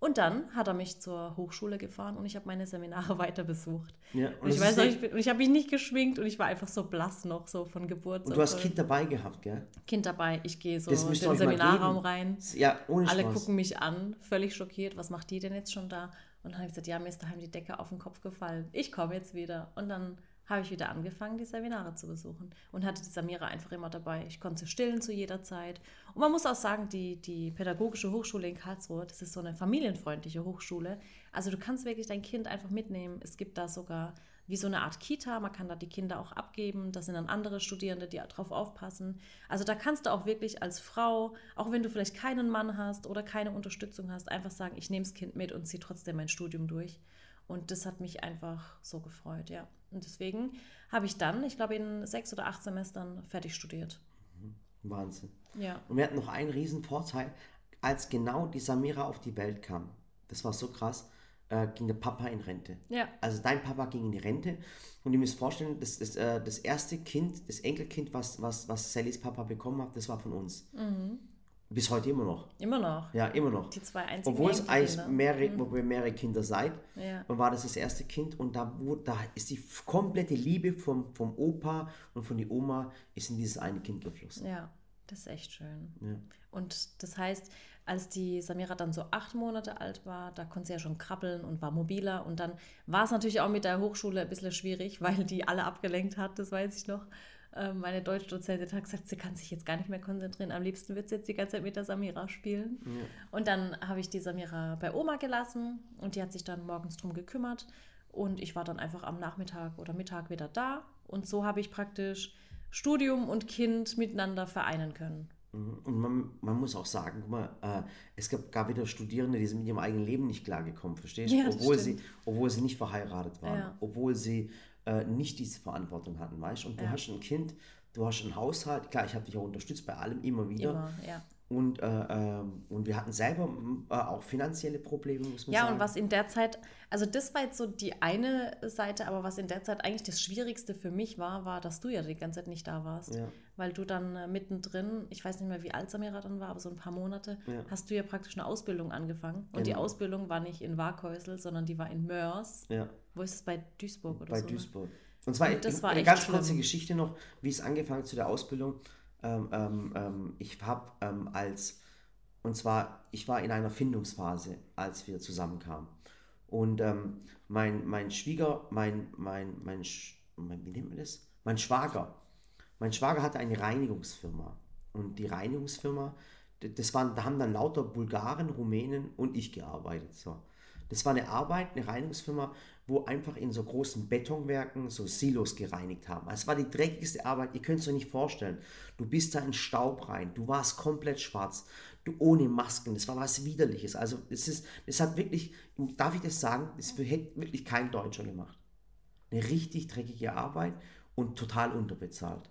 Und dann hat er mich zur Hochschule gefahren und ich habe meine Seminare weiter besucht. Ja, und, und ich weiß noch, ich, ich habe mich nicht geschminkt und ich war einfach so blass noch, so von Geburt. Und du hast Kind dabei gehabt, gell? Kind dabei, ich gehe so in den Seminarraum rein. Ja, ohne Alle Spaß. gucken mich an, völlig schockiert, was macht die denn jetzt schon da? Und dann habe ich gesagt, ja, mir ist daheim die Decke auf den Kopf gefallen. Ich komme jetzt wieder. Und dann habe ich wieder angefangen, die Seminare zu besuchen und hatte die Samira einfach immer dabei. Ich konnte sie stillen zu jeder Zeit. Und man muss auch sagen, die, die Pädagogische Hochschule in Karlsruhe, das ist so eine familienfreundliche Hochschule. Also du kannst wirklich dein Kind einfach mitnehmen. Es gibt da sogar wie so eine Art Kita. Man kann da die Kinder auch abgeben. Das sind dann andere Studierende, die darauf aufpassen. Also da kannst du auch wirklich als Frau, auch wenn du vielleicht keinen Mann hast oder keine Unterstützung hast, einfach sagen, ich nehme das Kind mit und ziehe trotzdem mein Studium durch. Und das hat mich einfach so gefreut, ja. Und deswegen habe ich dann, ich glaube, in sechs oder acht Semestern fertig studiert. Mhm. Wahnsinn. Ja. Und wir hatten noch einen riesen Vorteil, als genau die Samira auf die Welt kam. Das war so krass. Äh, ging der Papa in Rente. Ja. Also dein Papa ging in die Rente und ihr müsst vorstellen, das, das, äh, das erste Kind, das Enkelkind, was, was, was Sallys Papa bekommen hat, das war von uns. Mhm. Bis heute immer noch. Immer noch. Ja, immer noch. Die zwei einzigen Obwohl es eigentlich mehrere, mhm. wo wir mehrere Kinder seid, ja. war das das erste Kind und da, wurde, da ist die komplette Liebe vom, vom Opa und von der Oma ist in dieses eine Kind geflossen. Ja, das ist echt schön. Ja. Und das heißt, als die Samira dann so acht Monate alt war, da konnte sie ja schon krabbeln und war mobiler. Und dann war es natürlich auch mit der Hochschule ein bisschen schwierig, weil die alle abgelenkt hat, das weiß ich noch. Ähm, meine Deutschdozentin hat gesagt, sie kann sich jetzt gar nicht mehr konzentrieren. Am liebsten wird sie jetzt die ganze Zeit mit der Samira spielen. Ja. Und dann habe ich die Samira bei Oma gelassen und die hat sich dann morgens drum gekümmert. Und ich war dann einfach am Nachmittag oder Mittag wieder da. Und so habe ich praktisch Studium und Kind miteinander vereinen können. Und man, man muss auch sagen, guck mal, äh, es gab, gab wieder Studierende, die sind mit ihrem eigenen Leben nicht klargekommen, verstehst du? Ja, obwohl, sie, obwohl sie nicht verheiratet waren, ja. obwohl sie äh, nicht diese Verantwortung hatten, weißt du? Und du ja. hast ein Kind, du hast einen Haushalt, klar, ich habe dich auch unterstützt bei allem immer wieder. Immer. Und, äh, ähm, und wir hatten selber äh, auch finanzielle Probleme, muss man ja, sagen. Ja, und was in der Zeit, also das war jetzt so die eine Seite, aber was in der Zeit eigentlich das Schwierigste für mich war, war, dass du ja die ganze Zeit nicht da warst. Ja. Weil du dann äh, mittendrin, ich weiß nicht mehr, wie alt Samira dann war, aber so ein paar Monate, ja. hast du ja praktisch eine Ausbildung angefangen. Und genau. die Ausbildung war nicht in Warkhäusl, sondern die war in Mörs. Ja. Wo ist es? Bei Duisburg oder bei so? Bei ne? Duisburg. Und zwar und das war eine ganz schlimm. kurze Geschichte noch, wie es angefangen zu der Ausbildung ähm, ähm, ähm, ich habe ähm, als, und zwar, ich war in einer Findungsphase, als wir zusammenkamen. Und mein, mein Schwieger, mein, mein, mein, mein, wie nennt man das? Mein Schwager. Mein Schwager hatte eine Reinigungsfirma. Und die Reinigungsfirma, das waren, da haben dann lauter Bulgaren, Rumänen und ich gearbeitet. So. Das war eine Arbeit, eine Reinigungsfirma, wo einfach in so großen Betonwerken so Silos gereinigt haben. Es war die dreckigste Arbeit, ihr könnt es euch nicht vorstellen. Du bist da in Staub rein, du warst komplett schwarz, du ohne Masken, das war was Widerliches. Also es ist, es hat wirklich, darf ich das sagen, das hätte wirklich kein Deutscher gemacht. Eine richtig dreckige Arbeit und total unterbezahlt.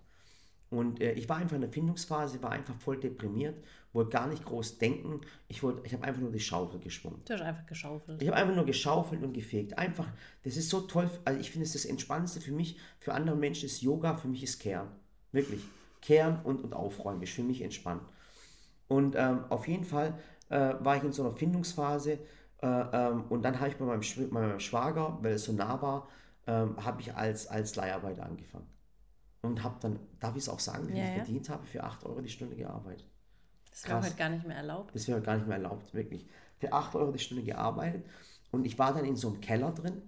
Und äh, ich war einfach in der Findungsphase, war einfach voll deprimiert, wollte gar nicht groß denken. Ich, ich habe einfach nur die Schaufel geschwungen. Du hast einfach geschaufelt. Ich habe einfach nur geschaufelt und gefegt. Einfach, das ist so toll. Also ich finde es das Entspannendste für mich. Für andere Menschen ist Yoga, für mich ist Kern. Wirklich. Kern und, und Aufräumen ist für mich entspannt. Und ähm, auf jeden Fall äh, war ich in so einer Findungsphase. Äh, ähm, und dann habe ich bei meinem, Sch meinem, Schwager, weil es so nah war, ähm, habe ich als, als Leiharbeiter angefangen und habe dann, darf ich es auch sagen, wie ja, ich ja. verdient habe, für 8 Euro die Stunde gearbeitet. Das wäre heute gar nicht mehr erlaubt. Das wäre gar nicht mehr erlaubt, wirklich. Für 8 Euro die Stunde gearbeitet und ich war dann in so einem Keller drin.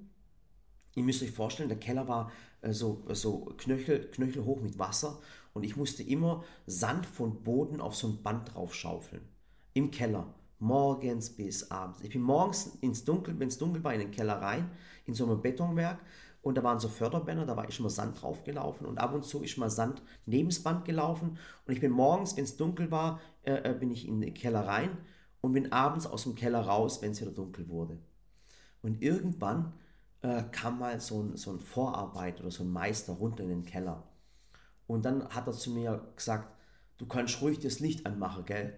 Ihr müsst euch vorstellen, der Keller war äh, so, so Knöchel, Knöchel hoch mit Wasser und ich musste immer Sand von Boden auf so ein Band drauf schaufeln. Im Keller. Morgens bis abends. Ich bin morgens ins Dunkel, wenn es dunkel war, in den Keller rein, in so einem Betonwerk und da waren so Förderbänder, da war ich immer Sand drauf gelaufen und ab und zu ist mal Sand neben das Band gelaufen und ich bin morgens, wenn es dunkel war, äh, äh, bin ich in den Keller rein und bin abends aus dem Keller raus, wenn es wieder dunkel wurde. Und irgendwann äh, kam mal so ein, so ein Vorarbeit oder so ein Meister runter in den Keller und dann hat er zu mir gesagt, du kannst ruhig das Licht anmachen, gell?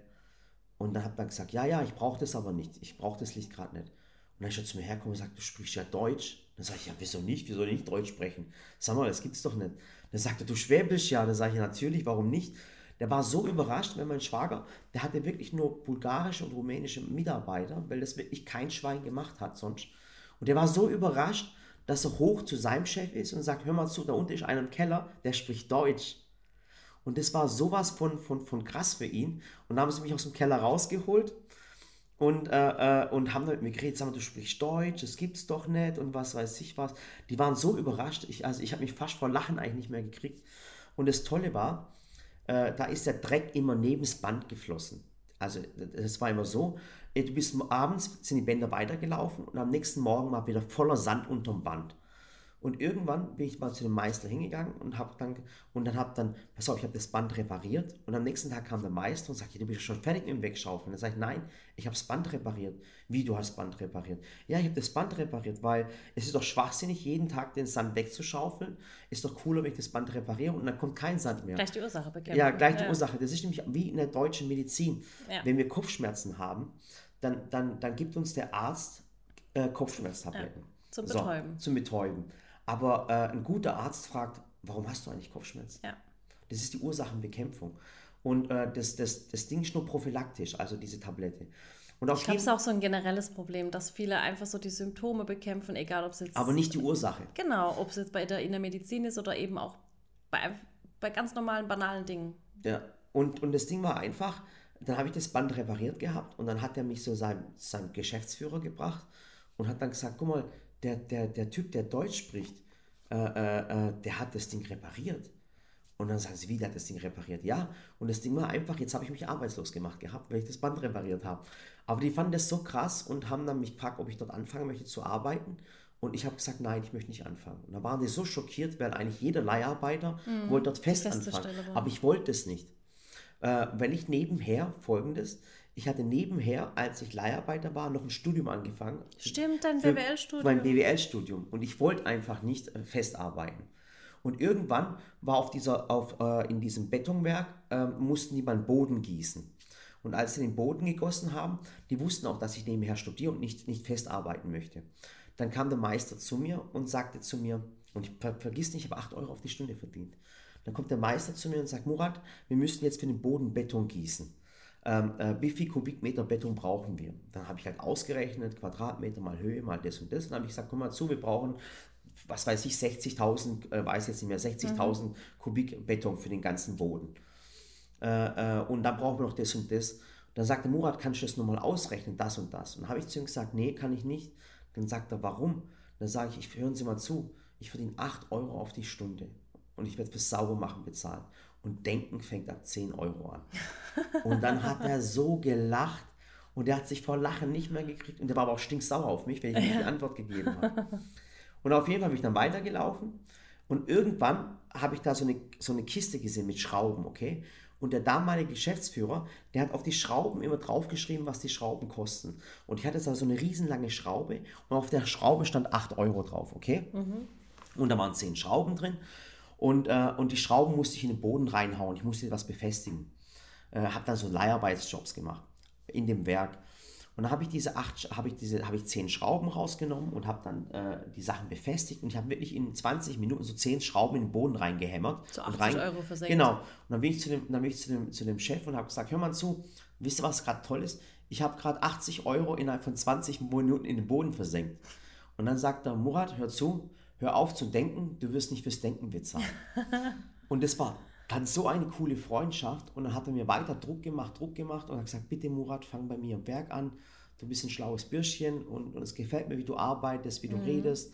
Und dann hat er gesagt, ja, ja, ich brauche das aber nicht, ich brauche das Licht gerade nicht. dann ist er zu mir hergekommen und sagt, du sprichst ja Deutsch. Dann sage ich, ja, wieso nicht? Wieso nicht Deutsch sprechen? Sag mal, das gibt's doch nicht. Dann sagt er, du Schwäbisch ja. Dann sage ich, natürlich, warum nicht? Der war so überrascht, weil mein Schwager, der hatte wirklich nur bulgarische und rumänische Mitarbeiter, weil das wirklich kein Schwein gemacht hat sonst. Und der war so überrascht, dass er hoch zu seinem Chef ist und sagt, hör mal zu, da unten ist einer im Keller, der spricht Deutsch. Und das war sowas von, von, von krass für ihn. Und dann haben sie mich aus dem Keller rausgeholt und, äh, äh, und haben dann mit mir geredet, sag du sprichst Deutsch, das gibt's doch nicht und was weiß ich was. Die waren so überrascht, ich, also ich habe mich fast vor Lachen eigentlich nicht mehr gekriegt. Und das Tolle war, äh, da ist der Dreck immer neben das Band geflossen. Also das war immer so, äh, du bist abends, sind die Bänder weitergelaufen und am nächsten Morgen war wieder voller Sand unterm Band. Und irgendwann bin ich mal zu dem Meister hingegangen und habe dann und dann habe dann, pass auf, ich habe das Band repariert und am nächsten Tag kam der Meister und sagte, du bist schon fertig mit dem Wegschaufeln. Dann sage ich, nein, ich habe das Band repariert. Wie du hast das Band repariert? Ja, ich habe das Band repariert, weil es ist doch schwachsinnig, jeden Tag den Sand wegzuschaufeln. Ist doch cooler, wenn ich das Band repariere und dann kommt kein Sand mehr. Gleich die Ursache bekämpfen. Ja, gleich die ja. Ursache. Das ist nämlich wie in der deutschen Medizin. Ja. Wenn wir Kopfschmerzen haben, dann, dann, dann gibt uns der Arzt äh, Kopfschmerztabletten. Ja. Zum Betäuben. So, zum Betäuben. Aber äh, ein guter Arzt fragt, warum hast du eigentlich Kopfschmerzen? Ja. Das ist die Ursachenbekämpfung. Und äh, das, das, das Ding ist nur prophylaktisch, also diese Tablette. Und ich glaube, es ist auch so ein generelles Problem, dass viele einfach so die Symptome bekämpfen, egal ob es jetzt. Aber nicht die Ursache. Genau, ob es jetzt bei der, in der Medizin ist oder eben auch bei, bei ganz normalen, banalen Dingen. Ja, und, und das Ding war einfach, dann habe ich das Band repariert gehabt und dann hat er mich so seinem, seinem Geschäftsführer gebracht und hat dann gesagt: guck mal, der, der, der Typ, der Deutsch spricht, äh, äh, äh, der hat das Ding repariert. Und dann sagen sie, wie, der hat das Ding repariert? Ja, und das Ding war einfach, jetzt habe ich mich arbeitslos gemacht gehabt, weil ich das Band repariert habe. Aber die fanden das so krass und haben dann mich gefragt, ob ich dort anfangen möchte zu arbeiten. Und ich habe gesagt, nein, ich möchte nicht anfangen. Und da waren die so schockiert, weil eigentlich jeder Leiharbeiter mhm, wollte dort fest anfangen. Aber ich wollte es nicht. Äh, weil ich nebenher folgendes, ich hatte nebenher, als ich Leiharbeiter war, noch ein Studium angefangen. Stimmt, dein BWL-Studium. Mein BWL-Studium. Und ich wollte einfach nicht äh, festarbeiten. Und irgendwann war auf dieser, auf, äh, in diesem Betonwerk, äh, mussten die mal Boden gießen. Und als sie den Boden gegossen haben, die wussten auch, dass ich nebenher studiere und nicht, nicht festarbeiten möchte. Dann kam der Meister zu mir und sagte zu mir, und ich ver vergiss nicht, ich habe 8 Euro auf die Stunde verdient. Dann kommt der Meister zu mir und sagt, Murat, wir müssen jetzt für den Boden Beton gießen ähm, äh, wie viel Kubikmeter Beton brauchen wir? Dann habe ich halt ausgerechnet, Quadratmeter mal Höhe mal das und das. Und dann habe ich gesagt, komm mal zu, wir brauchen, was weiß ich, 60.000, äh, weiß jetzt nicht mehr, 60.000 mhm. Kubik Beton für den ganzen Boden. Äh, äh, und dann brauchen wir noch das und das. dann sagte Murat, kannst du das nochmal ausrechnen, das und das? Und dann habe ich zu ihm gesagt, nee, kann ich nicht. Dann sagt er, warum? Dann sage ich, hören Sie mal zu, ich verdiene 8 Euro auf die Stunde und ich werde fürs Saubermachen bezahlt. Und Denken fängt ab 10 Euro an. Und dann hat er so gelacht und er hat sich vor Lachen nicht mehr gekriegt. Und der war aber auch stinksauer auf mich, wenn ich ihm die Antwort gegeben habe. Und auf jeden Fall bin ich dann weitergelaufen. Und irgendwann habe ich da so eine, so eine Kiste gesehen mit Schrauben, okay? Und der damalige Geschäftsführer, der hat auf die Schrauben immer draufgeschrieben, was die Schrauben kosten. Und ich hatte da so eine riesenlange Schraube und auf der Schraube stand 8 Euro drauf, okay? Mhm. Und da waren 10 Schrauben drin. Und, äh, und die Schrauben musste ich in den Boden reinhauen. Ich musste etwas befestigen. Äh, habe dann so Leiharbeitsjobs gemacht in dem Werk. Und dann habe ich diese acht, habe ich diese, habe ich zehn Schrauben rausgenommen und habe dann äh, die Sachen befestigt und ich habe wirklich in 20 Minuten so zehn Schrauben in den Boden reingehämmert. So 80 rein, Euro versenkt. Genau. Und dann bin ich zu dem, dann bin ich zu dem, zu dem Chef und habe gesagt, hör mal zu, wisst ihr, was gerade toll ist? Ich habe gerade 80 Euro innerhalb von 20 Minuten in den Boden versenkt. Und dann sagt er, Murat, hör zu, hör auf zu denken, du wirst nicht fürs Denken bezahlen. und das war dann so eine coole Freundschaft und dann hat er mir weiter Druck gemacht, Druck gemacht und hat gesagt, bitte Murat, fang bei mir am Werk an, du bist ein schlaues Bürschchen und, und es gefällt mir, wie du arbeitest, wie du mhm. redest.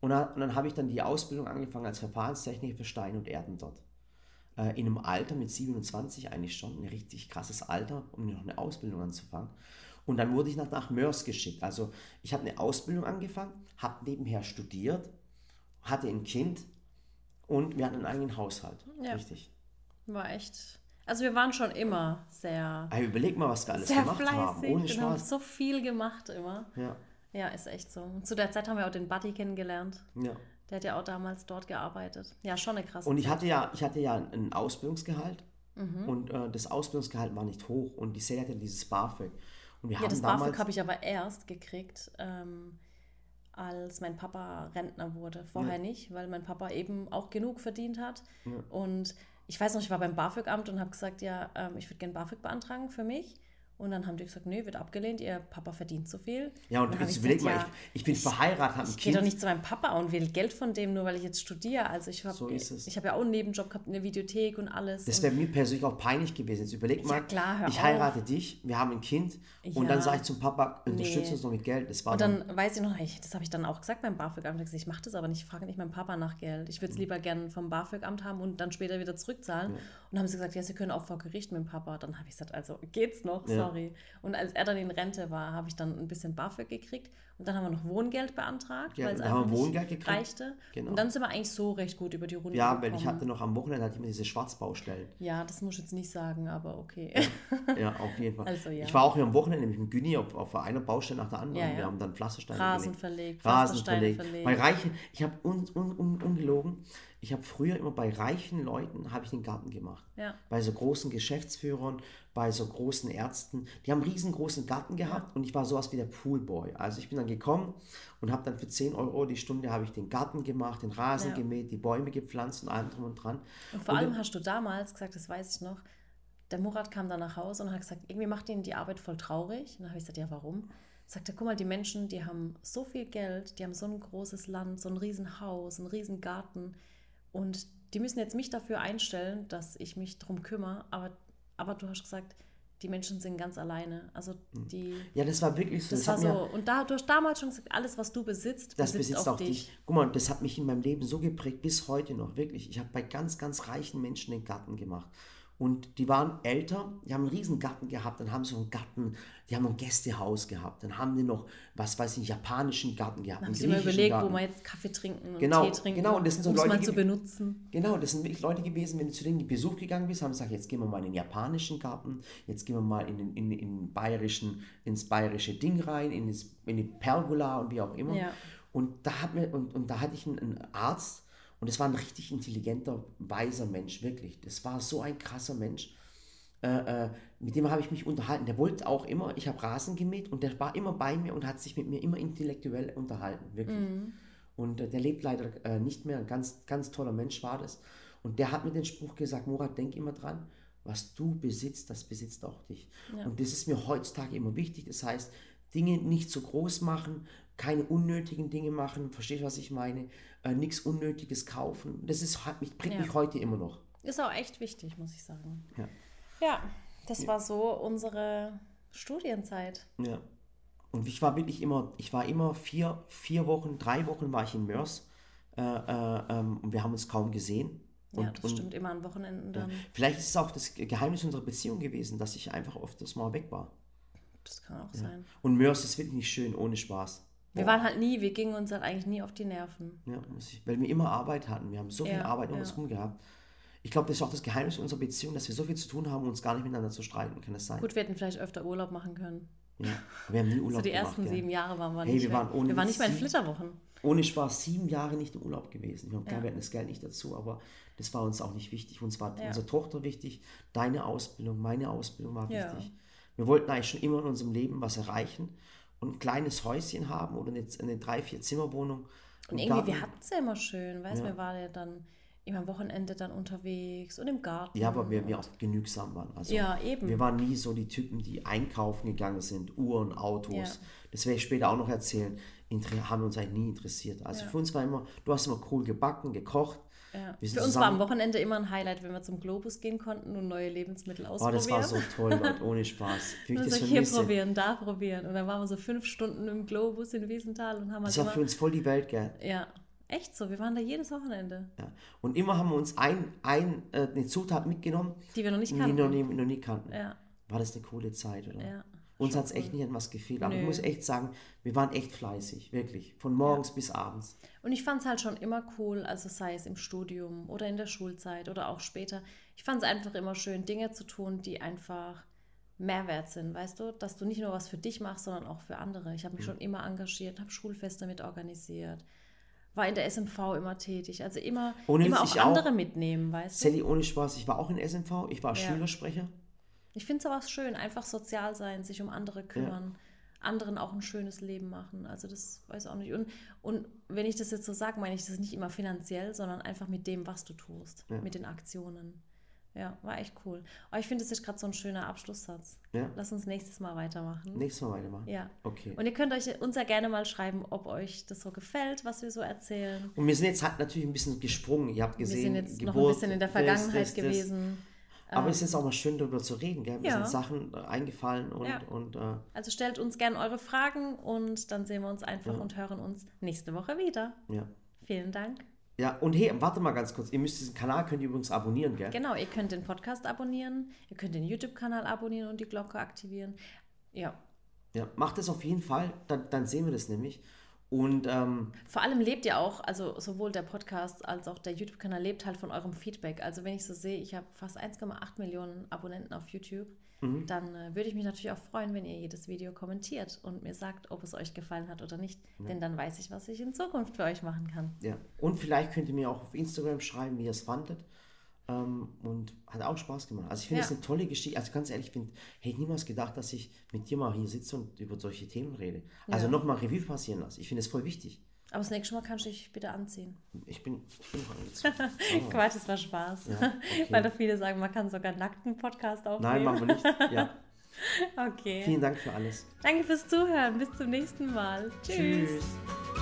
Und dann, dann habe ich dann die Ausbildung angefangen als Verfahrenstechniker für Stein und Erden dort. Äh, in einem Alter mit 27 eigentlich schon, ein richtig krasses Alter, um noch eine Ausbildung anzufangen. Und dann wurde ich nach, nach Mörs geschickt. Also ich habe eine Ausbildung angefangen, habe nebenher studiert, hatte ein Kind und wir hatten einen eigenen Haushalt. Ja. Richtig. War echt. Also wir waren schon immer sehr. Aber überleg mal, was wir alles gemacht fleißig, haben. Ohne Spaß. so viel gemacht immer. Ja. Ja, ist echt so. Und zu der Zeit haben wir auch den Buddy kennengelernt. Ja. Der hat ja auch damals dort gearbeitet. Ja, schon eine krasse Und ich Zeit. hatte ja, ich hatte ja ein Ausbildungsgehalt mhm. und äh, das Ausbildungsgehalt war nicht hoch und die Sale hatte dieses BAföG. Und wir Ja, haben das damals, BAföG habe ich aber erst gekriegt, ähm, als mein Papa Rentner wurde. Vorher Ja. nicht, weil mein Papa eben auch genug verdient hat. Ja. Und ich weiß noch, ich war beim BAföG-Amt und habe gesagt, ja, ähm, ich würde gerne BAföG beantragen für mich. Und dann haben die gesagt, nee, wird abgelehnt, ihr Papa verdient zu viel. ja, und hab jetzt ich überleg mal, ja, ich, ich bin verheiratet, habe ein ich gehe doch Kind. nicht zu meinem Papa und will Geld von dem, nur weil ich jetzt studiere. Also ich habe So ich habe ja auch einen Nebenjob gehabt in der Videothek und alles. Das und wäre mir persönlich auch peinlich gewesen. Jetzt überleg mal, klar, hör ich auf. heirate dich, wir haben ein Kind und Ja. dann sage ich zum Papa, unterstütze Nee. uns noch mit Geld. Das war Und dann, dann weiß ich noch, ich, das habe ich dann auch gesagt beim BAföG-Amt. Ich, gesagt, ich mache das aber nicht, ich frage nicht meinen Papa nach Geld. Ich würde es lieber gerne vom BAföG-Amt haben und dann später wieder zurückzahlen. Und dann haben sie gesagt, ja, sie können auch vor Gericht mit dem Papa. Dann habe ich gesagt, also geht's noch, Ja. Sorry. Und als er dann in Rente war, habe ich dann ein bisschen BAföG gekriegt. Und dann haben wir noch Wohngeld beantragt, Ja, weil es einfach nicht Wohngeld gekriegt. reichte. Genau. Und dann sind wir eigentlich so recht gut über die Runde ja, weil gekommen. ich hatte noch am Wochenende hatte ich immer diese Schwarzbaustellen. Ja, das muss ich jetzt nicht sagen, aber okay. Ja, auf jeden Fall. Also, ja. Ich war auch hier am Wochenende nämlich mit Güni auf, auf einer Baustelle nach der anderen. Ja, ja. Wir haben dann Pflastersteine Rasen gelegt. verlegt, Rasen verlegt. verlegt. Bei Reichen, ich habe un, un, un, ungelogen, ich habe früher immer bei reichen Leuten habe ich den Garten gemacht. Ja. Bei so großen Geschäftsführern, bei so großen Ärzten. Die haben einen riesengroßen Garten gehabt und ich war sowas wie der Poolboy. Also ich bin dann gekommen und habe dann für 10 Euro die Stunde habe ich den Garten gemacht, den Rasen Ja. gemäht, die Bäume gepflanzt und allem drum und dran. Und vor Und allem hast du damals gesagt, das weiß ich noch, der Murat kam dann nach Hause und hat gesagt, irgendwie macht ihn die Arbeit voll traurig. Und dann habe ich gesagt, ja, warum? Sagt er, guck mal, die Menschen, die haben so viel Geld, die haben so ein großes Land, so ein riesen Haus, einen riesen Garten und die müssen jetzt mich dafür einstellen, dass ich mich drum kümmere, aber, aber du hast gesagt, die Menschen sind ganz alleine. Also die, Ja, das war wirklich so. das hat war so, und da, du hast damals schon gesagt, alles, was du besitzt, Das besitzt, besitzt auch auch dich. dich. Guck mal, das hat mich in meinem Leben so geprägt, bis heute noch, wirklich. Ich habe bei ganz, ganz reichen Menschen den Garten gemacht. Und die waren älter, die haben einen riesen Garten gehabt, dann haben sie so einen Garten, die haben ein Gästehaus gehabt, dann haben die noch, was weiß ich, einen japanischen Garten gehabt, Dann haben sie mal überlegt, Garten. wo man jetzt Kaffee trinken und Genau, Tee trinken, genau, und das sind so um es Leute, mal die- zu benutzen. Genau, das sind wirklich Leute gewesen, wenn du zu denen in Besuch gegangen bist, haben sie gesagt, jetzt gehen wir mal in den japanischen Garten, jetzt gehen wir mal in den, in, in bayerischen, ins bayerische Ding rein, in, das, in die Pergola und wie auch immer. Ja. Und da hat mir, und, und da hatte ich einen, einen Arzt und das war ein richtig intelligenter, weiser Mensch, wirklich. Das war so ein krasser Mensch. Äh, äh, mit dem habe ich mich unterhalten. Der wollte auch immer, ich habe Rasen gemäht und der war immer bei mir und hat sich mit mir immer intellektuell unterhalten, wirklich. Und äh, der lebt leider äh, nicht mehr. Ein ganz, ganz toller Mensch war das. Und der hat mir den Spruch gesagt: Murat, denk immer dran, was du besitzt, das besitzt auch dich. Und das ist mir heutzutage immer wichtig. Das heißt, Dinge nicht zu groß machen, keine unnötigen Dinge machen. Verstehst du, was ich meine? Äh, Nichts Unnötiges kaufen. Das ist, hat mich, prägt Ja. mich heute immer noch. Ist auch echt wichtig, muss ich sagen. Ja. Ja, das war so unsere Studienzeit. Ja. Und ich war wirklich immer, ich war immer vier, vier Wochen, drei Wochen war ich in Mörs. Äh, äh, ähm, und wir haben uns kaum gesehen. Und, ja, das und stimmt, immer an Wochenenden dann. Vielleicht ist es auch das Geheimnis unserer Beziehung gewesen, dass ich einfach oft das Mal weg war. Das kann auch sein. Und Mörs ist wirklich nicht schön, ohne Spaß. Wir Boah. waren halt nie, wir gingen uns halt eigentlich nie auf die Nerven. Ja, weil wir immer Arbeit hatten. Wir haben so viel Ja, Arbeit um ja. uns rum gehabt. Ich glaube, das ist auch das Geheimnis unserer Beziehung, dass wir so viel zu tun haben, um uns gar nicht miteinander zu streiten. Kann das sein? Gut, wir hätten vielleicht öfter Urlaub machen können. Ja. Wir haben nie Urlaub So die gemacht. ersten gell? sieben Jahre waren wir Hey, nicht wir waren ohne wir waren nicht mal in Flitterwochen. Ohne Spaß sieben Jahre nicht im Urlaub gewesen. Wir haben, Ja. wir hatten das Geld nicht dazu, aber das war uns auch nicht wichtig. Uns war Ja. unsere Tochter wichtig, deine Ausbildung, meine Ausbildung war Ja. wichtig. Wir wollten eigentlich schon immer in unserem Leben was erreichen und ein kleines Häuschen haben oder eine, eine drei, vier Zimmerwohnung. Und irgendwie, Garten. wir hatten es ja immer schön, weißt du, Ja. wir waren ja dann immer am Wochenende dann unterwegs und im Garten. Ja, aber wir, wir auch genügsam waren. Also Ja, eben. Wir waren nie so die Typen, die einkaufen gegangen sind, Uhren, Autos. Ja. Das werde ich später auch noch erzählen. Inter haben uns eigentlich nie interessiert. Also Ja. für uns war immer, du hast immer cool gebacken, gekocht. Ja. Für uns war am Wochenende immer ein Highlight, wenn wir zum Globus gehen konnten und neue Lebensmittel Oh, ausprobieren. das war so toll, Leute, ohne Spaß. Wie ich das so hier probieren, da probieren. Und dann waren wir so fünf Stunden im Globus in Wiesenthal und haben halt Das war immer, für uns voll die Welt, gell? Ja, echt so. Wir waren da jedes Wochenende, Ja. Und immer haben wir uns ein, ein, äh, eine Zutat mitgenommen, die wir noch nicht die kannten. wir noch nie, noch nie kannten. Ja, War das eine coole Zeit, oder? ja. Uns hat es echt nicht an was gefehlt. Aber ich Nö. muss echt sagen, wir waren echt fleißig, wirklich. Von morgens bis abends. Und ich fand es halt schon immer cool, also sei es im Studium oder in der Schulzeit oder auch später. Ich fand es einfach immer schön, Dinge zu tun, die einfach Mehrwert sind, weißt du? Dass du nicht nur was für dich machst, sondern auch für andere. Ich habe mich schon immer engagiert, habe Schulfeste mit organisiert, war in der SMV immer tätig. Also immer, Ohne immer auch ich auch. andere mitnehmen, weißt du? Sally, ohne Spaß, ich war auch in SMV, ich war Ja. Schülersprecher. Ich finde sowas schön, einfach sozial sein, sich um andere kümmern, anderen auch ein schönes Leben machen. Also das weiß ich auch nicht. Und, und wenn ich das jetzt so sage, meine ich das nicht immer finanziell, sondern einfach mit dem, was du tust, Ja. mit den Aktionen. Ja, war echt cool. Aber ich finde, das ist gerade so ein schöner Abschlusssatz. Ja. Lass uns nächstes Mal weitermachen. Nächstes Mal weitermachen. Ja. Okay. Und ihr könnt euch uns ja gerne mal schreiben, ob euch das so gefällt, was wir so erzählen. Und wir sind jetzt halt natürlich ein bisschen gesprungen. Ihr habt Wir gesehen, sind jetzt noch ein Geburt, bisschen in der Vergangenheit das, das. gewesen. Aber es ist auch mal schön, darüber zu reden. Gell? Mir Ja. sind Sachen eingefallen und, Ja. und äh, Also stellt uns gerne eure Fragen und dann sehen wir uns einfach und hören uns nächste Woche wieder. ja. Vielen Dank. Ja, und hey, warte mal ganz kurz. Ihr müsst diesen Kanal, könnt ihr übrigens abonnieren, gell? Genau, ihr könnt den Podcast abonnieren, ihr könnt den YouTube-Kanal abonnieren und die Glocke aktivieren. Ja, Ja, macht das auf jeden Fall, dann, dann sehen wir das nämlich. Und ähm, vor allem lebt ihr auch, also sowohl der Podcast als auch der YouTube-Kanal lebt halt von eurem Feedback. Also wenn ich so sehe, ich habe fast 1,8 Millionen Abonnenten auf YouTube, Mhm. dann äh, würde ich mich natürlich auch freuen, wenn ihr jedes Video kommentiert und mir sagt, ob es euch gefallen hat oder nicht. Denn dann weiß ich, was ich in Zukunft für euch machen kann. ja, und vielleicht könnt ihr mir auch auf Instagram schreiben, wie ihr es fandet. Ähm, und hat auch Spaß gemacht. Also ich finde es Ja. eine tolle Geschichte. Also ganz ehrlich, ich find, hätte niemals gedacht, dass ich mit dir mal hier sitze und über solche Themen rede. Also Ja. nochmal Revue passieren lasse. Ich finde es voll wichtig. Aber das nächste Mal kannst du dich bitte anziehen. Ich bin, ich bin noch angezogen. Oh. Quatsch, das war Spaß. Ja, okay. Weil doch viele sagen, man kann sogar einen nackten Podcast aufnehmen. Nein, machen wir nicht. Ja, Okay. vielen Dank für alles. Danke fürs Zuhören. Bis zum nächsten Mal. Tschüss. Tschüss.